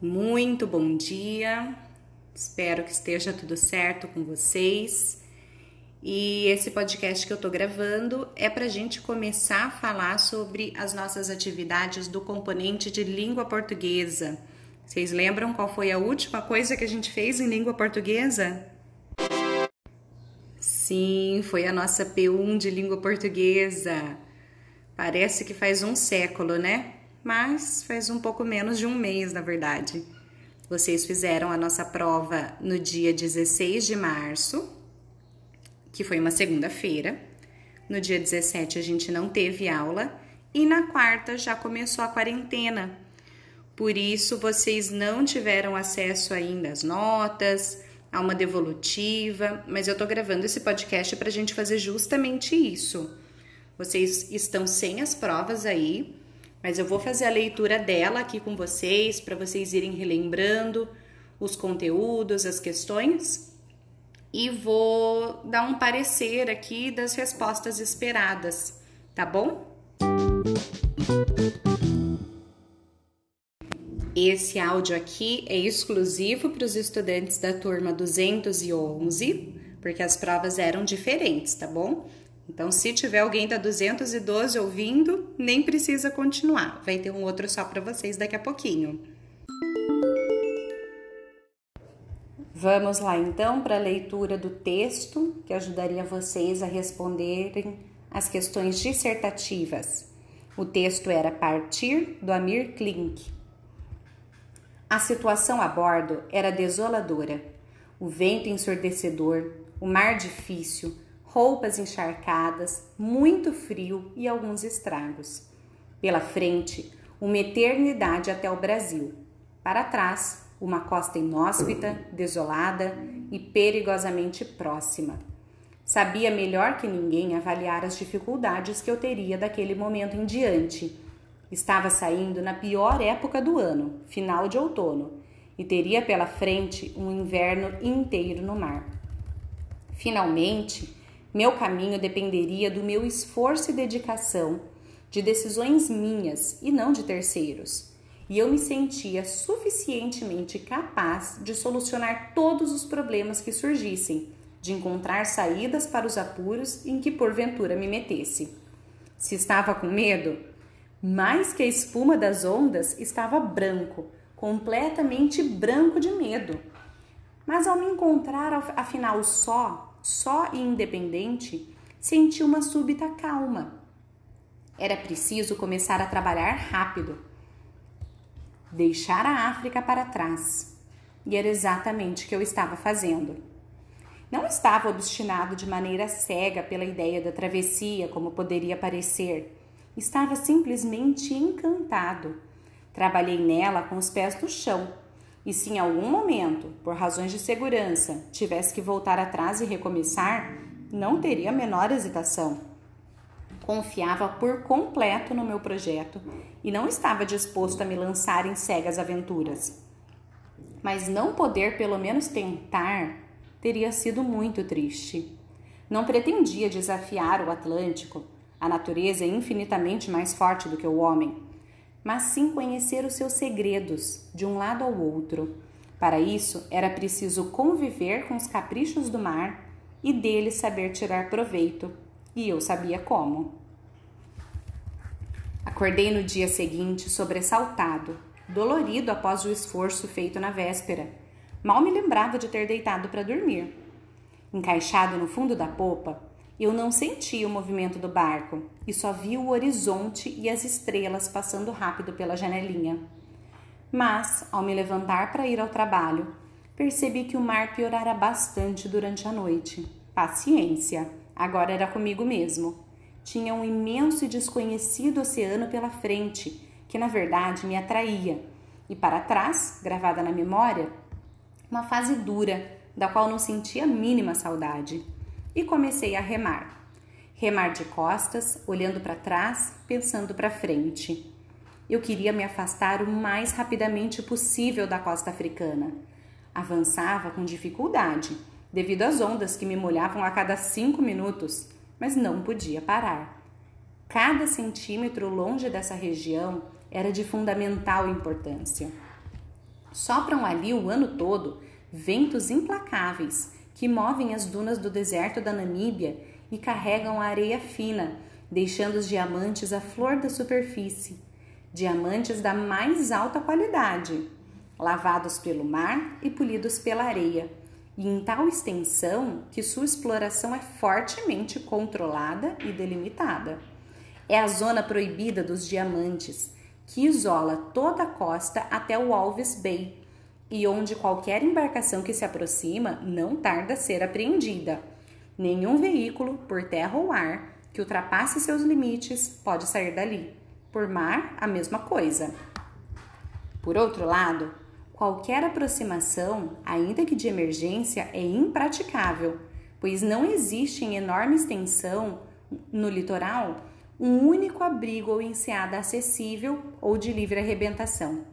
Muito bom dia, espero que esteja tudo certo com vocês. E esse podcast que eu tô gravando é para a gente começar a falar sobre as nossas atividades do componente de língua portuguesa. Vocês lembram qual foi a última coisa que a gente fez em língua portuguesa? Sim, foi a nossa P1 de língua portuguesa. Parece que faz um século, né? Mas faz um pouco menos de um mês, na verdade. Vocês fizeram a nossa prova no dia 16 de março, que foi uma segunda-feira. No dia 17 a gente não teve aula e na quarta já começou a quarentena. Por isso vocês não tiveram acesso ainda às notas, a uma devolutiva, mas eu tô gravando esse podcast para a gente fazer justamente isso. Vocês estão sem as provas aí, mas eu vou fazer a leitura dela aqui com vocês para vocês irem relembrando os conteúdos, as questões e vou dar um parecer aqui das respostas esperadas, tá bom? Esse áudio aqui é exclusivo para os estudantes da turma 211, porque as provas eram diferentes, tá bom? Então, se tiver alguém da 212 ouvindo, nem precisa continuar. Vai ter um outro só para vocês daqui a pouquinho. Vamos lá então para a leitura do texto que ajudaria vocês a responderem as questões dissertativas. O texto era Partir do Amir Klink. A situação a bordo era desoladora. O vento ensurdecedor, o mar difícil, roupas encharcadas, muito frio e alguns estragos. Pela frente, uma eternidade até o Brasil. Para trás, uma costa inóspita, desolada e perigosamente próxima. Sabia melhor que ninguém avaliar as dificuldades que eu teria daquele momento em diante. Estava saindo na pior época do ano, final de outono, e teria pela frente um inverno inteiro no mar. Finalmente, meu caminho dependeria do meu esforço e dedicação, de decisões minhas e não de terceiros. E eu me sentia suficientemente capaz de solucionar todos os problemas que surgissem, de encontrar saídas para os apuros em que porventura me metesse. Se estava com medo, mais que a espuma das ondas, estava branco, completamente branco de medo. Mas ao me encontrar afinal só, só e independente, senti uma súbita calma. Era preciso começar a trabalhar rápido, deixar a África para trás. E era exatamente o que eu estava fazendo. Não estava obstinado de maneira cega pela ideia da travessia, como poderia parecer. Estava simplesmente encantado. Trabalhei nela com os pés no chão e se em algum momento, por razões de segurança, tivesse que voltar atrás e recomeçar, não teria a menor hesitação. Confiava por completo no meu projeto e não estava disposto a me lançar em cegas aventuras. Mas não poder pelo menos tentar teria sido muito triste. Não pretendia desafiar o Atlântico, a natureza é infinitamente mais forte do que o homem mas sim conhecer os seus segredos de um lado ao outro. Para isso, era preciso conviver com os caprichos do mar e dele saber tirar proveito, e eu sabia como. Acordei no dia seguinte sobressaltado, dolorido após o esforço feito na véspera. Mal me lembrava de ter deitado para dormir. Encaixado no fundo da popa, eu não senti o movimento do barco e só vi o horizonte e as estrelas passando rápido pela janelinha. Mas, ao me levantar para ir ao trabalho, percebi que o mar piorara bastante durante a noite. Paciência, agora era comigo mesmo. Tinha um imenso e desconhecido oceano pela frente, que na verdade me atraía, e para trás, gravada na memória, uma fase dura, da qual não sentia a mínima saudade e comecei a remar. Remar de costas, olhando para trás, pensando para frente. Eu queria me afastar o mais rapidamente possível da costa africana. Avançava com dificuldade, devido às ondas que me molhavam a cada cinco minutos, mas não podia parar. Cada centímetro longe dessa região era de fundamental importância. Sopram ali o ano todo ventos implacáveis que movem as dunas do deserto da Namíbia e carregam a areia fina, deixando os diamantes à flor da superfície. Diamantes da mais alta qualidade, lavados pelo mar e polidos pela areia, e em tal extensão que sua exploração é fortemente controlada e delimitada. É a zona proibida dos diamantes, que isola toda a costa até o Alves Bay, e onde qualquer embarcação que se aproxima não tarda a ser apreendida. Nenhum veículo, por terra ou ar, que ultrapasse seus limites pode sair dali. Por mar, a mesma coisa. Por outro lado, qualquer aproximação, ainda que de emergência, é impraticável, pois não existe em enorme extensão no litoral um único abrigo ou enseada acessível ou de livre arrebentação.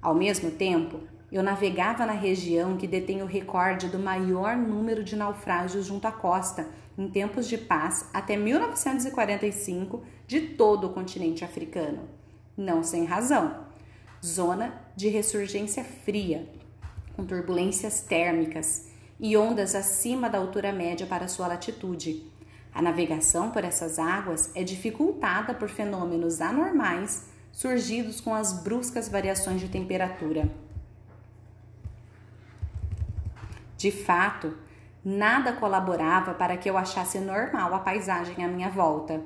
Ao mesmo tempo, eu navegava na região que detém o recorde do maior número de naufrágios junto à costa em tempos de paz até 1945 de todo o continente africano. Não sem razão. Zona de ressurgência fria, com turbulências térmicas e ondas acima da altura média para sua latitude. A navegação por essas águas é dificultada por fenômenos anormais surgidos com as bruscas variações de temperatura. De fato, nada colaborava para que eu achasse normal a paisagem à minha volta.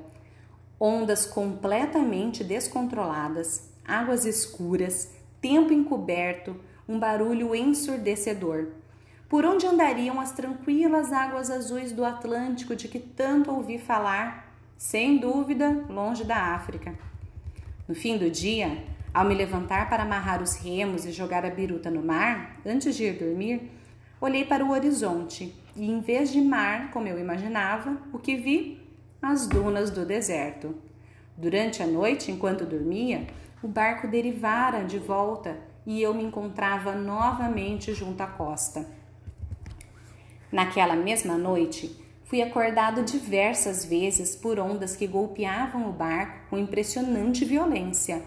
Ondas completamente descontroladas, águas escuras, tempo encoberto, um barulho ensurdecedor. Por onde andariam as tranquilas águas azuis do Atlântico de que tanto ouvi falar? Sem dúvida, longe da África. No fim do dia, ao me levantar para amarrar os remos e jogar a biruta no mar, antes de ir dormir, Olhei para o horizonte e, em vez de mar, como eu imaginava, o que vi? As dunas do deserto. Durante a noite, enquanto dormia, o barco derivara de volta e eu me encontrava novamente junto à costa. Naquela mesma noite, fui acordado diversas vezes por ondas que golpeavam o barco com impressionante violência.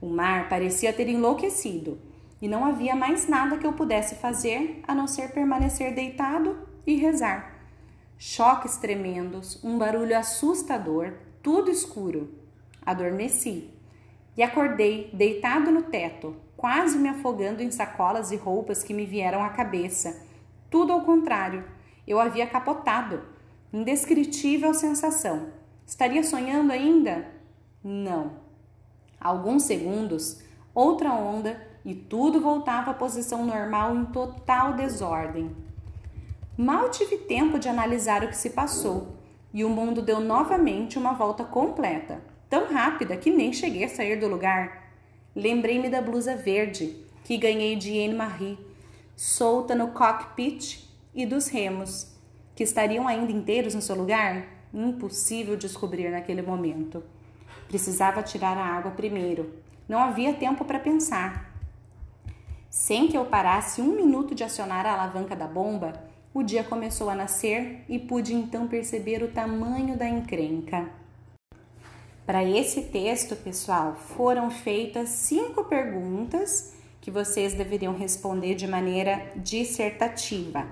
O mar parecia ter enlouquecido e não havia mais nada que eu pudesse fazer a não ser permanecer deitado e rezar. Choques tremendos, um barulho assustador, tudo escuro. Adormeci e acordei deitado no teto, quase me afogando em sacolas e roupas que me vieram à cabeça. Tudo ao contrário, eu havia capotado. Indescritível sensação. Estaria sonhando ainda? Não. Alguns segundos, outra onda e tudo voltava à posição normal em total desordem. Mal tive tempo de analisar o que se passou e o mundo deu novamente uma volta completa, tão rápida que nem cheguei a sair do lugar. Lembrei-me da blusa verde que ganhei de Anne-Marie, solta no cockpit e dos remos, que estariam ainda inteiros no seu lugar? Impossível descobrir naquele momento. Precisava tirar a água primeiro. Não havia tempo para pensar. Sem que eu parasse um minuto de acionar a alavanca da bomba, o dia começou a nascer e pude então perceber o tamanho da encrenca. Para esse texto, pessoal, foram feitas cinco perguntas que vocês deveriam responder de maneira dissertativa.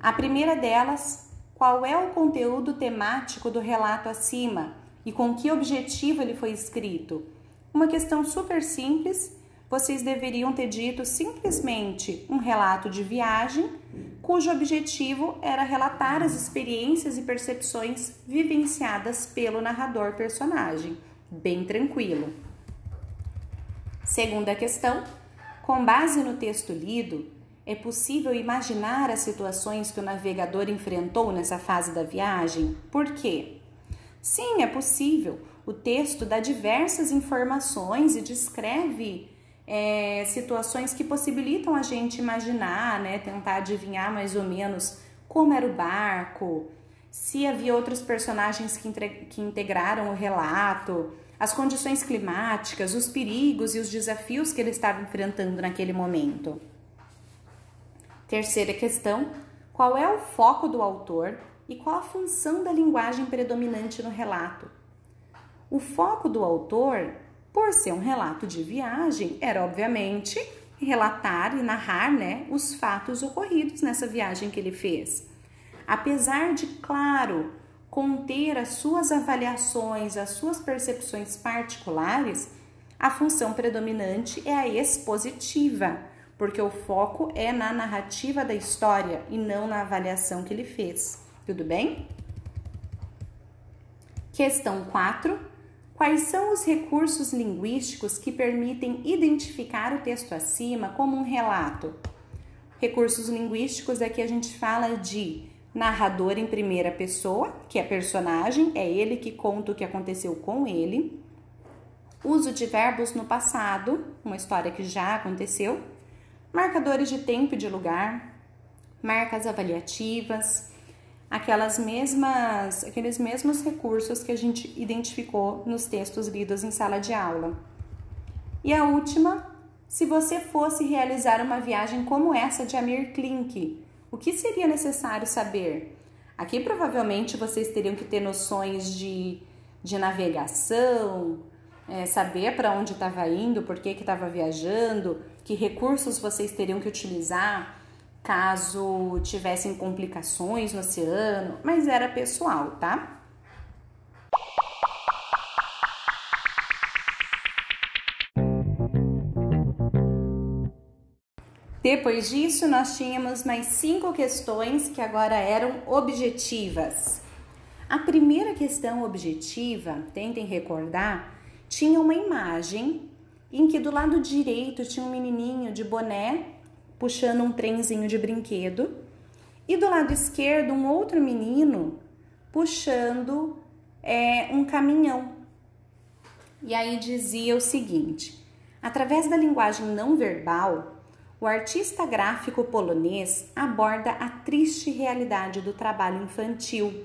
A primeira delas, qual é o conteúdo temático do relato acima e com que objetivo ele foi escrito? Uma questão super simples vocês deveriam ter dito simplesmente um relato de viagem, cujo objetivo era relatar as experiências e percepções vivenciadas pelo narrador personagem. Bem tranquilo. Segunda questão: com base no texto lido, é possível imaginar as situações que o navegador enfrentou nessa fase da viagem? Por quê? Sim, é possível. O texto dá diversas informações e descreve é, situações que possibilitam a gente imaginar, né, tentar adivinhar mais ou menos como era o barco, se havia outros personagens que, que integraram o relato, as condições climáticas, os perigos e os desafios que ele estava enfrentando naquele momento. Terceira questão: qual é o foco do autor e qual a função da linguagem predominante no relato? O foco do autor por ser um relato de viagem, era obviamente relatar e narrar né, os fatos ocorridos nessa viagem que ele fez. Apesar de, claro, conter as suas avaliações, as suas percepções particulares, a função predominante é a expositiva, porque o foco é na narrativa da história e não na avaliação que ele fez. Tudo bem? Questão 4. Quais são os recursos linguísticos que permitem identificar o texto acima como um relato? Recursos linguísticos aqui a gente fala de narrador em primeira pessoa, que é personagem, é ele que conta o que aconteceu com ele. Uso de verbos no passado, uma história que já aconteceu. Marcadores de tempo e de lugar, marcas avaliativas, aquelas mesmas, aqueles mesmos recursos que a gente identificou nos textos lidos em sala de aula. E a última, se você fosse realizar uma viagem como essa de Amir Klink, o que seria necessário saber? Aqui provavelmente vocês teriam que ter noções de, de navegação, é, saber para onde estava indo, por que estava viajando, que recursos vocês teriam que utilizar caso tivessem complicações no oceano, mas era pessoal, tá? Depois disso, nós tínhamos mais cinco questões que agora eram objetivas. A primeira questão objetiva, tentem recordar, tinha uma imagem em que do lado direito tinha um menininho de boné puxando um trenzinho de brinquedo e do lado esquerdo um outro menino puxando é, um caminhão. E aí dizia o seguinte: através da linguagem não verbal, o artista gráfico polonês aborda a triste realidade do trabalho infantil.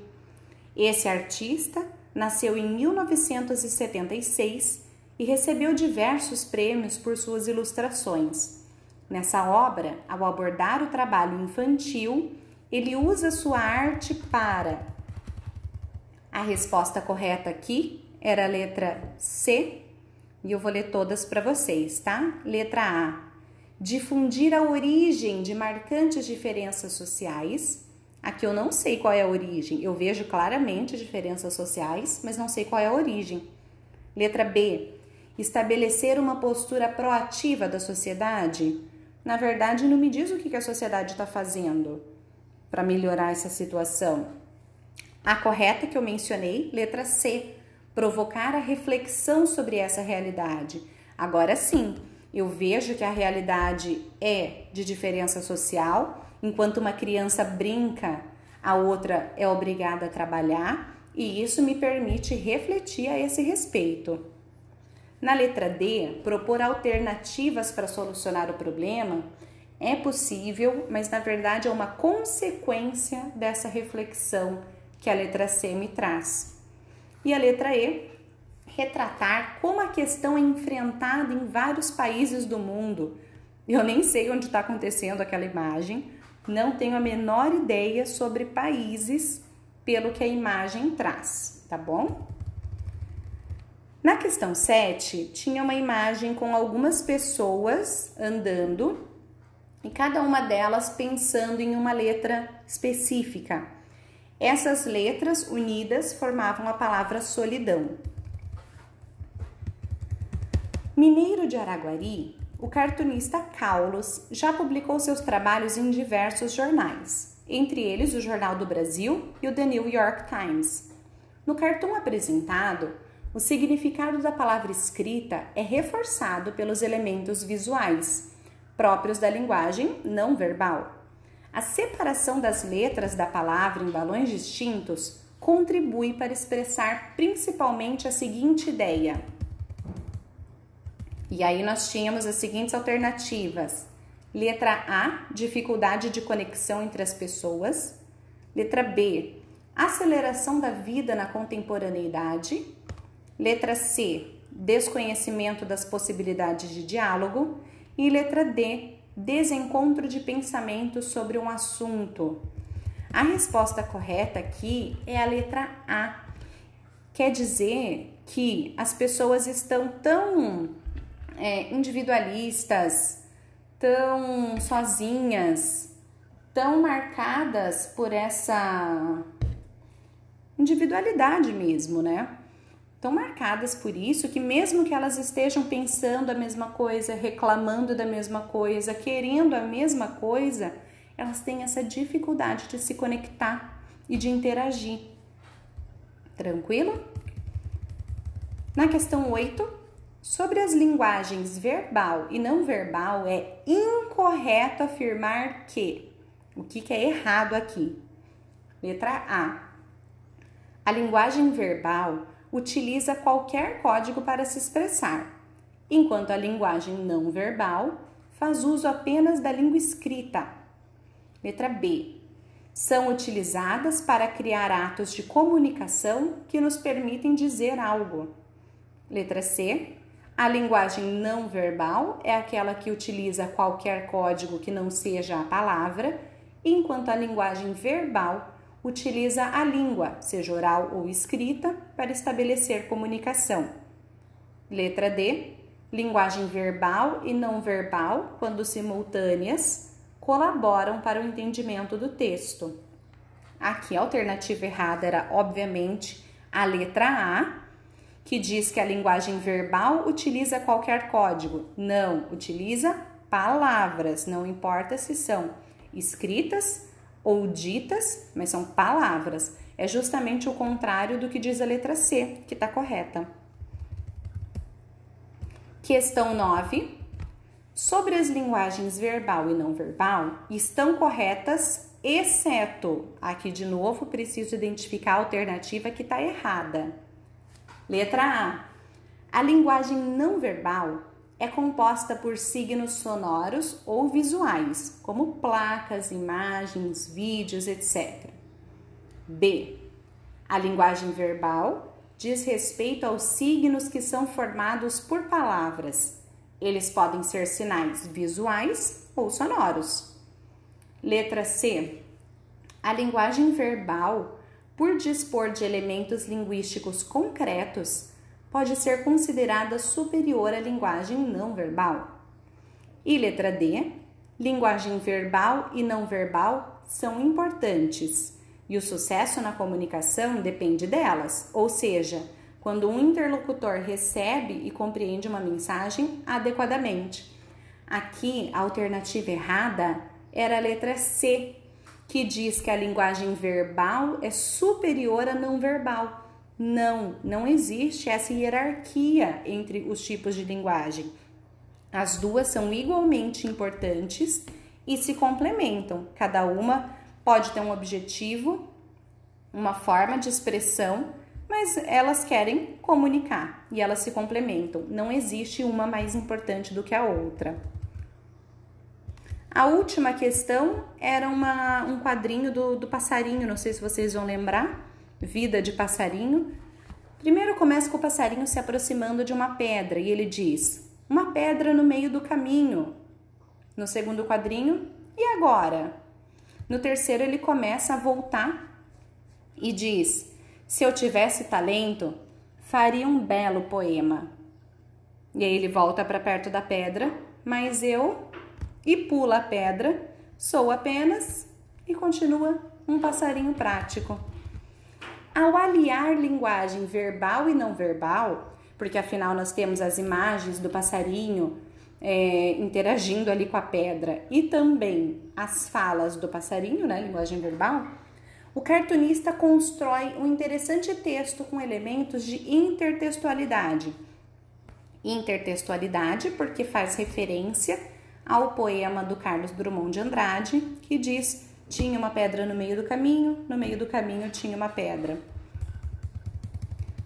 Esse artista nasceu em 1976 e recebeu diversos prêmios por suas ilustrações. Nessa obra, ao abordar o trabalho infantil, ele usa sua arte para. A resposta correta aqui era a letra C, e eu vou ler todas para vocês, tá? Letra A difundir a origem de marcantes diferenças sociais. Aqui eu não sei qual é a origem, eu vejo claramente diferenças sociais, mas não sei qual é a origem. Letra B. Estabelecer uma postura proativa da sociedade. Na verdade, não me diz o que a sociedade está fazendo para melhorar essa situação. A correta que eu mencionei, letra C. Provocar a reflexão sobre essa realidade. Agora sim, eu vejo que a realidade é de diferença social, enquanto uma criança brinca, a outra é obrigada a trabalhar, e isso me permite refletir a esse respeito. Na letra D, propor alternativas para solucionar o problema é possível, mas na verdade é uma consequência dessa reflexão que a letra C me traz. E a letra E, retratar como a questão é enfrentada em vários países do mundo. Eu nem sei onde está acontecendo aquela imagem, não tenho a menor ideia sobre países pelo que a imagem traz, tá bom? Na questão 7, tinha uma imagem com algumas pessoas andando e cada uma delas pensando em uma letra específica. Essas letras unidas formavam a palavra solidão. Mineiro de Araguari, o cartunista Carlos já publicou seus trabalhos em diversos jornais, entre eles o Jornal do Brasil e o The New York Times. No cartoon apresentado, o significado da palavra escrita é reforçado pelos elementos visuais, próprios da linguagem não verbal. A separação das letras da palavra em balões distintos contribui para expressar principalmente a seguinte ideia: e aí nós tínhamos as seguintes alternativas: letra A, dificuldade de conexão entre as pessoas. Letra B, aceleração da vida na contemporaneidade. Letra C, desconhecimento das possibilidades de diálogo. E letra D, desencontro de pensamentos sobre um assunto. A resposta correta aqui é a letra A. Quer dizer que as pessoas estão tão é, individualistas, tão sozinhas, tão marcadas por essa individualidade mesmo, né? Tão marcadas por isso que mesmo que elas estejam pensando a mesma coisa, reclamando da mesma coisa, querendo a mesma coisa, elas têm essa dificuldade de se conectar e de interagir. Tranquilo? Na questão 8, sobre as linguagens verbal e não verbal, é incorreto afirmar que. O que, que é errado aqui? Letra A. A linguagem verbal utiliza qualquer código para se expressar, enquanto a linguagem não verbal faz uso apenas da língua escrita. Letra B. São utilizadas para criar atos de comunicação que nos permitem dizer algo. Letra C. A linguagem não verbal é aquela que utiliza qualquer código que não seja a palavra, enquanto a linguagem verbal utiliza a língua, seja oral ou escrita, para estabelecer comunicação. Letra D. Linguagem verbal e não verbal, quando simultâneas, colaboram para o entendimento do texto. Aqui a alternativa errada era, obviamente, a letra A, que diz que a linguagem verbal utiliza qualquer código. Não, utiliza palavras, não importa se são escritas ou ditas, mas são palavras. É justamente o contrário do que diz a letra C, que está correta. Questão 9. Sobre as linguagens verbal e não verbal, estão corretas, exceto. Aqui de novo preciso identificar a alternativa que está errada. Letra A. A linguagem não verbal é composta por signos sonoros ou visuais, como placas, imagens, vídeos, etc. B. A linguagem verbal diz respeito aos signos que são formados por palavras. Eles podem ser sinais visuais ou sonoros. Letra C. A linguagem verbal, por dispor de elementos linguísticos concretos, pode ser considerada superior à linguagem não verbal. E letra D, linguagem verbal e não verbal são importantes e o sucesso na comunicação depende delas, ou seja, quando um interlocutor recebe e compreende uma mensagem adequadamente. Aqui, a alternativa errada era a letra C, que diz que a linguagem verbal é superior à não verbal. Não, não existe essa hierarquia entre os tipos de linguagem. As duas são igualmente importantes e se complementam. Cada uma pode ter um objetivo, uma forma de expressão, mas elas querem comunicar e elas se complementam. Não existe uma mais importante do que a outra. A última questão era uma, um quadrinho do, do passarinho, não sei se vocês vão lembrar vida de passarinho. Primeiro começa com o passarinho se aproximando de uma pedra e ele diz: Uma pedra no meio do caminho. No segundo quadrinho, e agora? No terceiro, ele começa a voltar e diz: Se eu tivesse talento, faria um belo poema. E aí ele volta para perto da pedra, mas eu e pula a pedra, sou apenas e continua um passarinho prático. Ao aliar linguagem verbal e não verbal, porque afinal nós temos as imagens do passarinho é, interagindo ali com a pedra e também as falas do passarinho, né, linguagem verbal, o cartunista constrói um interessante texto com elementos de intertextualidade. Intertextualidade porque faz referência ao poema do Carlos Drummond de Andrade, que diz tinha uma pedra no meio do caminho, no meio do caminho tinha uma pedra.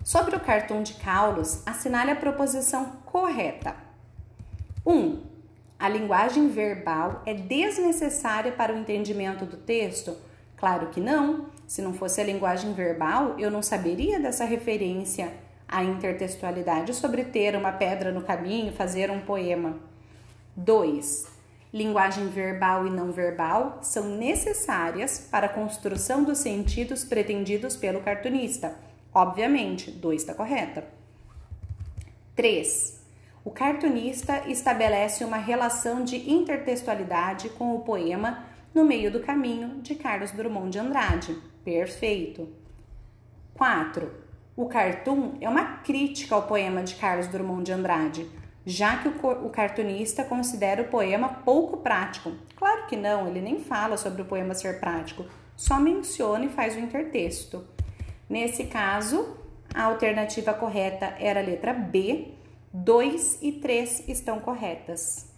Sobre o cartão de caulos, assinale a proposição correta. 1. Um, a linguagem verbal é desnecessária para o entendimento do texto? Claro que não. Se não fosse a linguagem verbal, eu não saberia dessa referência à intertextualidade sobre ter uma pedra no caminho, fazer um poema. 2. Linguagem verbal e não verbal são necessárias para a construção dos sentidos pretendidos pelo cartunista. Obviamente, 2 está correta. 3. o cartunista estabelece uma relação de intertextualidade com o poema No Meio do Caminho, de Carlos Drummond de Andrade. Perfeito. 4. O cartoon é uma crítica ao poema de Carlos Drummond de Andrade, já que o, cartunista considera o poema pouco prático. Claro que não, ele nem fala sobre o poema ser prático, só menciona e faz o intertexto. Nesse caso, a alternativa correta era a letra B, 2 e 3 estão corretas.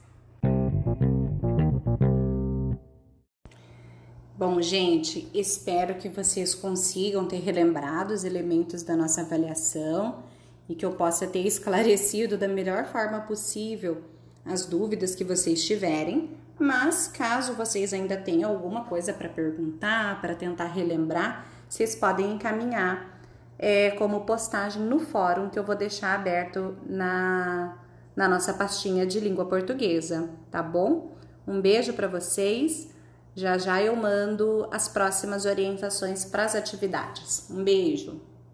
Bom, gente, espero que vocês consigam ter relembrado os elementos da nossa avaliação e que eu possa ter esclarecido da melhor forma possível as dúvidas que vocês tiverem. Mas caso vocês ainda tenham alguma coisa para perguntar, para tentar relembrar, vocês podem encaminhar é, como postagem no fórum que eu vou deixar aberto na, na nossa pastinha de língua portuguesa, tá bom? Um beijo para vocês. Já já eu mando as próximas orientações para as atividades. Um beijo.